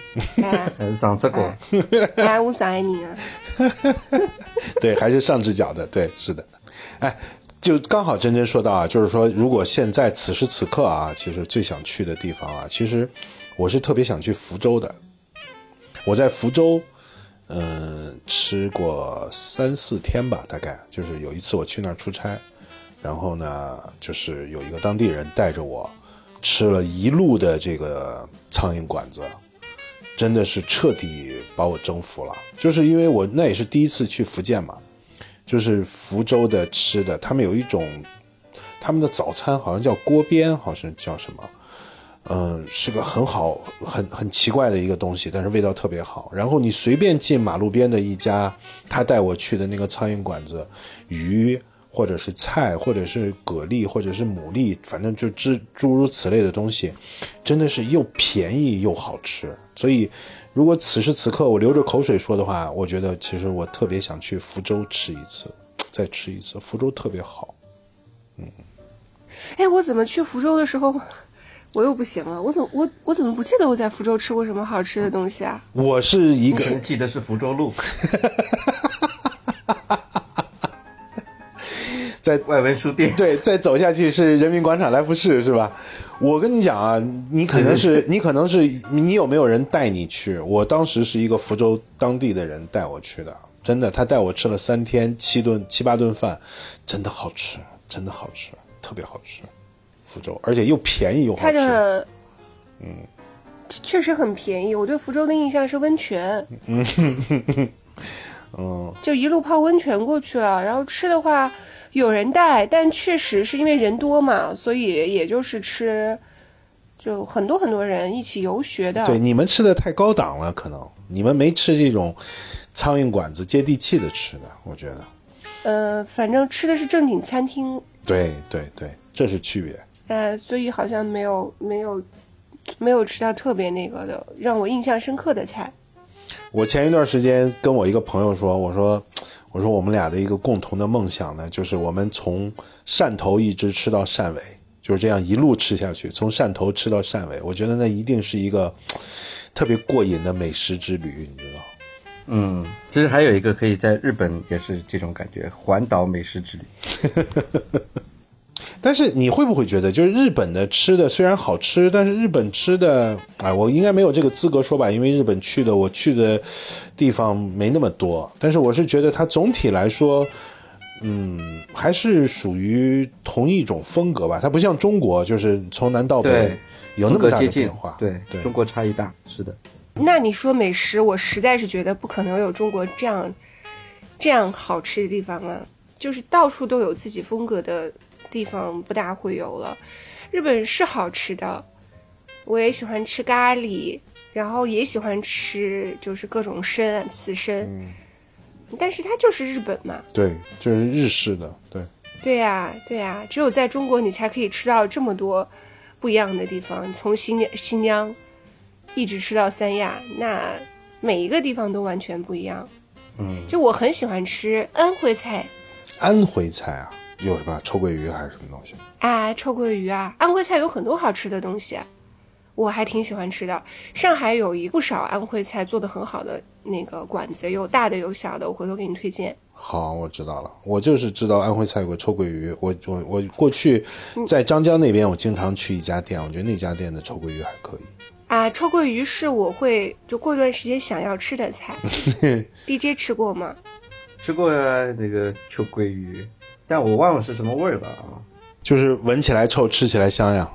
还是上这个，哎，我上海人啊。对，还是上只脚的，对，是的，哎，就刚好真真说到啊，就是说，如果现在此时此刻啊，其实最想去的地方啊，其实我是特别想去福州的。我在福州，嗯，吃过三四天吧，大概就是有一次我去那儿出差，然后呢，就是有一个当地人带着我吃了一路的这个苍蝇馆子。真的是彻底把我征服了，就是因为我那也是第一次去福建嘛，就是福州的吃的，他们有一种，他们的早餐好像叫锅边，好像叫什么，嗯，是个很好很很奇怪的一个东西，但是味道特别好。然后你随便进马路边的一家，他带我去的那个苍蝇馆子，鱼或者是菜或者是蛤蜊或者是牡蛎，反正就诸诸如此类的东西，真的是又便宜又好吃。所以，如果此时此刻我流着口水说的话，我觉得其实我特别想去福州吃一次，再吃一次。福州特别好，嗯。哎，我怎么去福州的时候，我又不行了，我怎么我我怎么不记得我在福州吃过什么好吃的东西啊？我是一个人记得是福州路，在外文书店。对，再走下去是人民广场来福士，是吧？我跟你讲啊，你可能是你可能是你有没有人带你去？我当时是一个福州当地的人带我去的，真的，他带我吃了三天七顿七八顿饭，真的好吃，真的好吃，特别好吃。福州，而且又便宜又好它吃。的，嗯，确实很便宜。我对福州的印象是温泉，嗯，就一路泡温泉过去了。然后吃的话有人带，但确实是因为人多嘛，所以也就是吃，就很多很多人一起游学的。对，你们吃的太高档了，可能你们没吃这种苍蝇馆子接地气的吃的，我觉得。呃，反正吃的是正经餐厅，对对对，这是区别。呃，所以好像没有没有没有吃到特别那个的让我印象深刻的菜。我前一段时间跟我一个朋友说，我说，我说我们俩的一个共同的梦想呢，就是我们从汕头一直吃到汕尾，就是这样一路吃下去，从汕头吃到汕尾，我觉得那一定是一个特别过瘾的美食之旅，你知道？嗯，其实还有一个可以在日本也是这种感觉，环岛美食之旅。但是你会不会觉得，就是日本的吃的虽然好吃，但是日本吃的，哎，我应该没有这个资格说吧，因为日本去的我去的地方没那么多。但是我是觉得它总体来说，嗯，还是属于同一种风格吧。它不像中国，就是从南到北有那么大的风格接近变化。对，对中国差异大，是的。那你说美食，我实在是觉得不可能有中国这样这样好吃的地方啊！就是到处都有自己风格的地方，不大会有了。日本是好吃的，我也喜欢吃咖喱，然后也喜欢吃就是各种参啊、刺身，但是它就是日本嘛。对，就是日式的，对。对呀、对呀、只有在中国你才可以吃到这么多不一样的地方。从新疆新疆一直吃到三亚，那每一个地方都完全不一样。嗯，就我很喜欢吃安徽菜安徽菜啊，有什么臭鳜鱼还是什么东西？啊，臭鳜鱼啊，安徽菜有很多好吃的东西，我还挺喜欢吃的。上海有一不少安徽菜做的很好的那个馆子，有大的有小的，我回头给你推荐。好，我知道了。我就是知道安徽菜有个臭鳜鱼。我我我过去嗯在张江那边，我经常去一家店，我觉得那家店的臭鳜鱼还可以。啊，臭鳜鱼是我会就过一段时间想要吃的菜。DJ 吃过吗？吃过那个臭鳜鱼，但我忘了是什么味儿了啊。就是闻起来臭，吃起来香呀。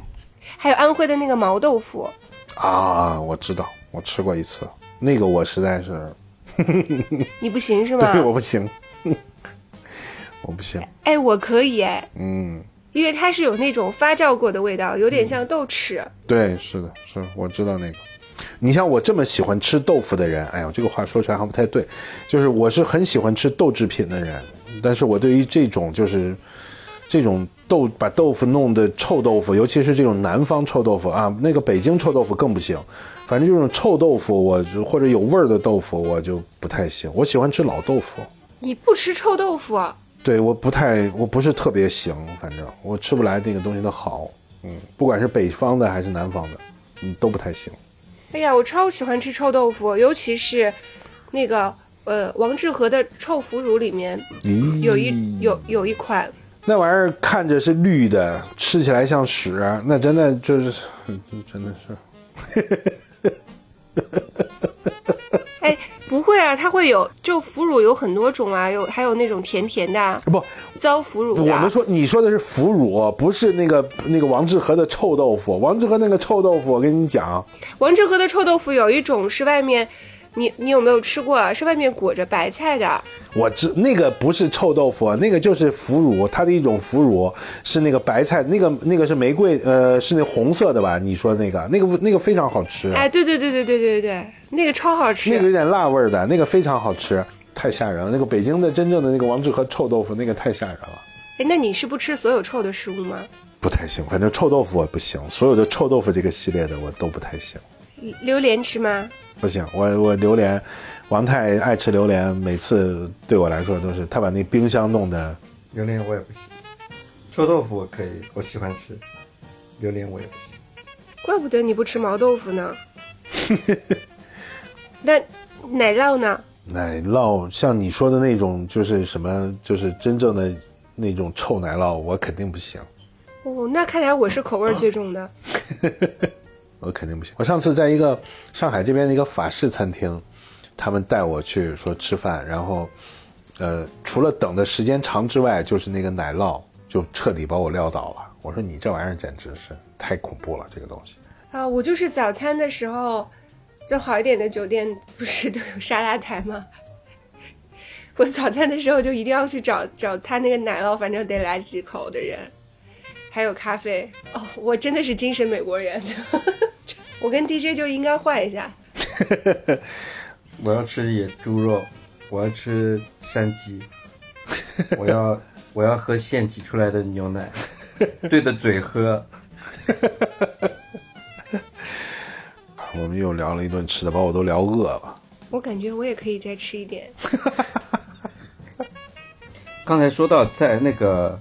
还有安徽的那个毛豆腐，啊，我知道，我吃过一次，那个我实在是，你不行是吗 对，我？不行，我不行。哎，我可以哎，嗯，因为它是有那种发酵过的味道，有点像豆豉。对，是的，是我知道那个。你像我这么喜欢吃豆腐的人，哎呀，这个话说出来好像不太对，就是我是很喜欢吃豆制品的人，但是我对于这种就是这种豆把豆腐弄的臭豆腐，尤其是这种南方臭豆腐啊，那个北京臭豆腐更不行。反正这种臭豆腐，我就或者有味儿的豆腐，我就不太行。我喜欢吃老豆腐，你不吃臭豆腐？对，我不太，我不是特别行，反正我吃不来那个东西的好，嗯，不管是北方的还是南方的，嗯，都不太行。哎呀，我超喜欢吃臭豆腐，尤其是那个呃王致和的臭腐乳里面咦，有一有有一款，那玩意儿看着是绿的，吃起来像屎，那真的就是，真的是，哎，不会啊，它会有就腐乳有很多种啊，有还有那种甜甜的啊、不，糟腐乳啊。我们说你说的是腐乳，不是那个那个王致和的臭豆腐。王致和那个臭豆腐，我跟你讲，王致和的臭豆腐有一种是外面，你你有没有吃过啊？是外面裹着白菜的，我知那个不是臭豆腐，那个就是腐乳，它的一种腐乳是那个白菜，那个那个是玫瑰，呃，是那红色的吧？你说那个那个那个非常好吃，哎，对对对对对对对，那个超好吃。那个有点辣味儿的，那个非常好吃，太吓人了。那个北京的真正的那个王致和臭豆腐，那个太吓人了。哎，那你是不吃所有臭的食物吗？不太行，反正臭豆腐我不行，所有的臭豆腐这个系列的我都不太行，榴莲吃吗？不行，我我榴莲，王太爱吃榴莲，每次对我来说都是他把那冰箱弄的，榴莲我也不行，臭豆腐我可以，我喜欢吃，榴莲我也不行。怪不得你不吃毛豆腐呢。那奶酪呢？奶酪像你说的那种，就是什么，就是真正的那种臭奶酪，我肯定不行。哦，那看来我是口味最重的。我肯定不行。我上次在一个上海这边的一个法式餐厅，他们带我去说吃饭，然后，呃，除了等的时间长之外，就是那个奶酪就彻底把我撂倒了。我说你这玩意儿简直是太恐怖了，这个东西。啊，我就是早餐的时候，就好一点的酒店不是都有沙拉台吗？我早餐的时候就一定要去找找他那个奶酪，反正得来几口的人，还有咖啡。哦，我真的是精神美国人，我跟 DJ 就应该换一下。我要吃野猪肉，我要吃山鸡，我要 我要喝现挤出来的牛奶，对着嘴喝。我们又聊了一顿吃的，把我都聊饿了。我感觉我也可以再吃一点。刚才说到在那个，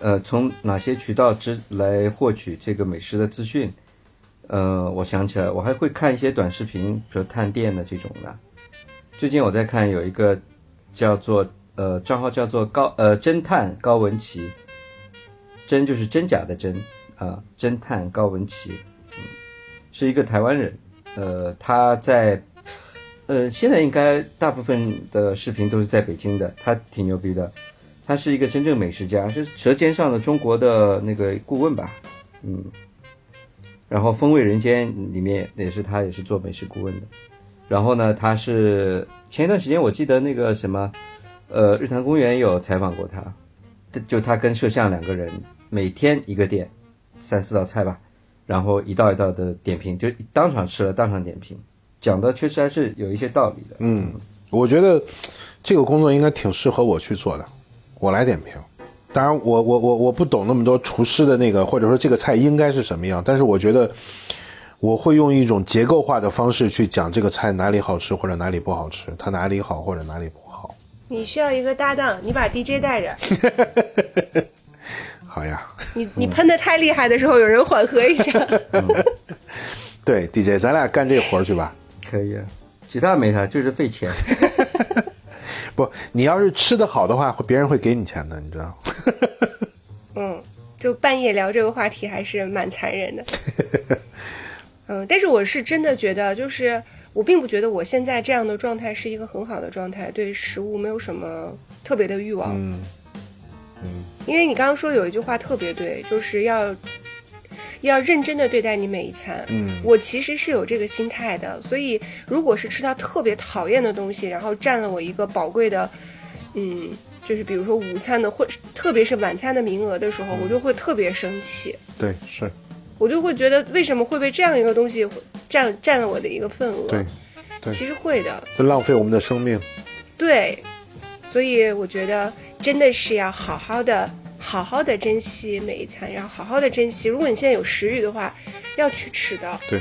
呃，从哪些渠道之来获取这个美食的资讯？呃，我想起来，我还会看一些短视频，比如探店的这种的。最近我在看有一个叫做呃账号叫做高呃侦探高文琪，真就是真假的真啊，侦探高文琪，嗯，是一个台湾人，呃，他在呃现在应该大部分的视频都是在北京的，他挺牛逼的，他是一个真正美食家，是《舌尖上的中国》的那个顾问吧，嗯。然后《风味人间》里面也是他，也是做美食顾问的。然后呢，他是前一段时间我记得那个什么，呃，日坛公园有采访过他，就他跟摄像两个人每天一个店，三四道菜吧，然后一道一道的点评，就当场吃了当场点评，讲的确实还是有一些道理的。嗯，我觉得这个工作应该挺适合我去做的，我来点评。当然，我我我我不懂那么多厨师的那个，或者说这个菜应该是什么样，但是我觉得我会用一种结构化的方式去讲这个菜哪里好吃或者哪里不好吃，它哪里好或者哪里不好。你需要一个搭档，你把 DJ 带着。好呀。你你喷的太厉害的时候，有人缓和一下。对，DJ，咱俩干这活去吧。可以，啊其他没啥，就是费钱。不，你要是吃的好的话，别人会给你钱的，你知道？嗯，就半夜聊这个话题还是蛮残忍的。嗯，但是我是真的觉得，就是我并不觉得我现在这样的状态是一个很好的状态，对食物没有什么特别的欲望。嗯嗯，因为你刚刚说有一句话特别对，就是要。要认真的对待你每一餐。嗯，我其实是有这个心态的，所以如果是吃到特别讨厌的东西，然后占了我一个宝贵的，嗯，就是比如说午餐的或特别是晚餐的名额的时候，我就会特别生气。对，是。我就会觉得为什么会被这样一个东西占占了我的一个份额？对，对，其实会的。就浪费我们的生命。对，所以我觉得真的是要好好的。好好的珍惜每一餐，然后好好的珍惜。如果你现在有食欲的话，要去吃的。对，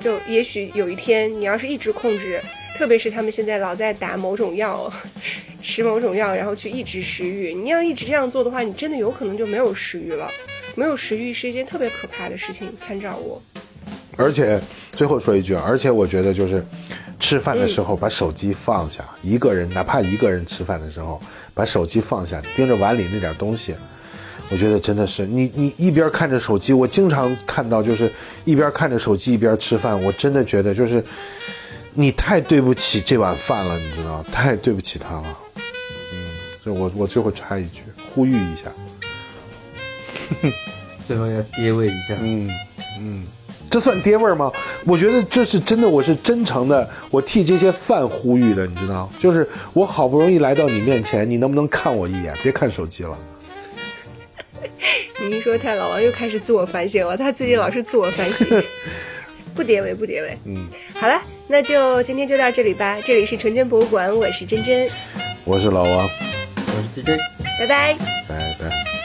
就也许有一天你要是一直控制，特别是他们现在老在打某种药，吃某种药，然后去抑制食欲。你要一直这样做的话，你真的有可能就没有食欲了。没有食欲是一件特别可怕的事情。参照我。而且最后说一句啊，而且我觉得就是吃饭的时候把手机放下，一个人哪怕一个人吃饭的时候。把手机放下，盯着碗里那点东西，我觉得真的是你你一边看着手机，我经常看到就是一边看着手机一边吃饭，我真的觉得就是你太对不起这碗饭了，你知道，太对不起他了。嗯，就我我最后插一句，呼吁一下，最后要跌位一下。嗯嗯。这算爹味儿吗？我觉得这是真的，我是真诚的，我替这些饭呼吁的，你知道？就是我好不容易来到你面前，你能不能看我一眼？别看手机了。你一说太老王又开始自我反省了，他最近老是自我反省。不叠位，不叠位。嗯，好了，那就今天就到这里吧。这里是纯真博物馆，我是真真，我是老王，我是 DJ，拜拜，拜拜。